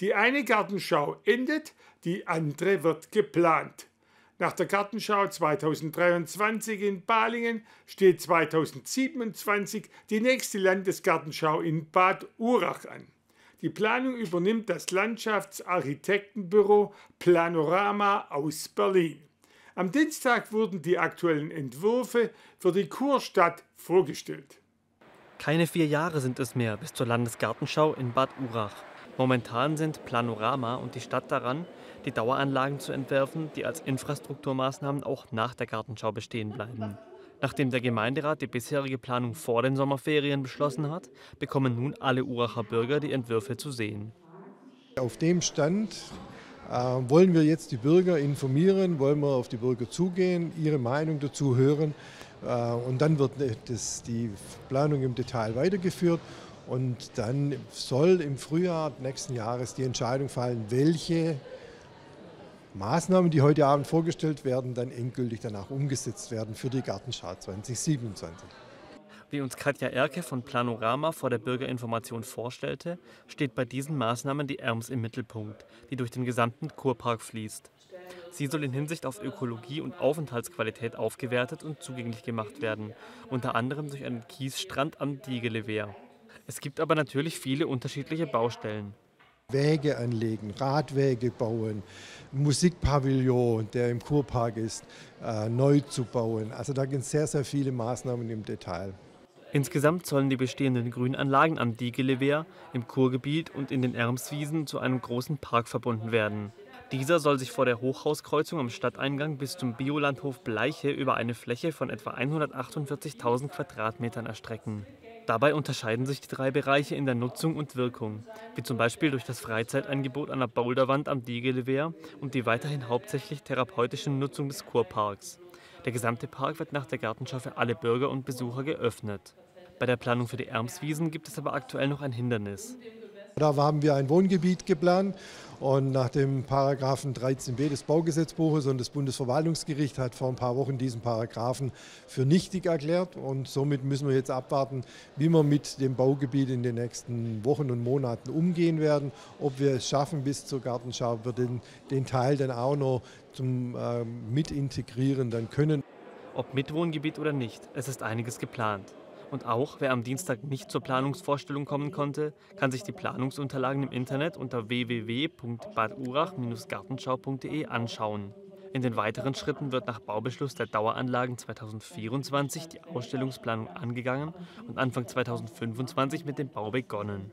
Die eine Gartenschau endet, die andere wird geplant. Nach der Gartenschau 2023 in Balingen steht 2027 die nächste Landesgartenschau in Bad Urach an. Die Planung übernimmt das Landschaftsarchitektenbüro Planorama aus Berlin. Am Dienstag wurden die aktuellen Entwürfe für die Kurstadt vorgestellt. Keine vier Jahre sind es mehr bis zur Landesgartenschau in Bad Urach. Momentan sind Planorama und die Stadt daran, die Daueranlagen zu entwerfen, die als Infrastrukturmaßnahmen auch nach der Gartenschau bestehen bleiben. Nachdem der Gemeinderat die bisherige Planung vor den Sommerferien beschlossen hat, bekommen nun alle Uracher Bürger die Entwürfe zu sehen. Auf dem Stand äh, wollen wir jetzt die Bürger informieren, wollen wir auf die Bürger zugehen, ihre Meinung dazu hören äh, und dann wird das, die Planung im Detail weitergeführt und dann soll im Frühjahr nächsten Jahres die Entscheidung fallen, welche Maßnahmen, die heute Abend vorgestellt werden, dann endgültig danach umgesetzt werden für die Gartenschau 2027. Wie uns Katja Erke von Planorama vor der Bürgerinformation vorstellte, steht bei diesen Maßnahmen die Erms im Mittelpunkt, die durch den gesamten Kurpark fließt. Sie soll in Hinsicht auf Ökologie und Aufenthaltsqualität aufgewertet und zugänglich gemacht werden, unter anderem durch einen Kiesstrand am Diegelewehr. Es gibt aber natürlich viele unterschiedliche Baustellen. Wege anlegen, Radwege bauen, Musikpavillon, der im Kurpark ist, äh, neu zu bauen. Also da gibt es sehr, sehr viele Maßnahmen im Detail. Insgesamt sollen die bestehenden Grünanlagen am Diegelewehr, im Kurgebiet und in den Ermswiesen zu einem großen Park verbunden werden. Dieser soll sich vor der Hochhauskreuzung am Stadteingang bis zum Biolandhof Bleiche über eine Fläche von etwa 148.000 Quadratmetern erstrecken. Dabei unterscheiden sich die drei Bereiche in der Nutzung und Wirkung, wie zum Beispiel durch das Freizeitangebot an der Boulderwand am Diegelewehr und die weiterhin hauptsächlich therapeutische Nutzung des Kurparks. Der gesamte Park wird nach der Gartenschau für alle Bürger und Besucher geöffnet. Bei der Planung für die Ermswiesen gibt es aber aktuell noch ein Hindernis. Da haben wir ein Wohngebiet geplant und nach dem Paragraphen 13b des Baugesetzbuches und das Bundesverwaltungsgericht hat vor ein paar Wochen diesen Paragraphen für nichtig erklärt und somit müssen wir jetzt abwarten, wie wir mit dem Baugebiet in den nächsten Wochen und Monaten umgehen werden, ob wir es schaffen bis zur Gartenschau, wir den, den Teil dann auch noch zum äh, Mitintegrieren dann können. Ob mit Wohngebiet oder nicht, es ist einiges geplant. Und auch wer am Dienstag nicht zur Planungsvorstellung kommen konnte, kann sich die Planungsunterlagen im Internet unter www.badurach-gartenschau.de anschauen. In den weiteren Schritten wird nach Baubeschluss der Daueranlagen 2024 die Ausstellungsplanung angegangen und Anfang 2025 mit dem Bau begonnen.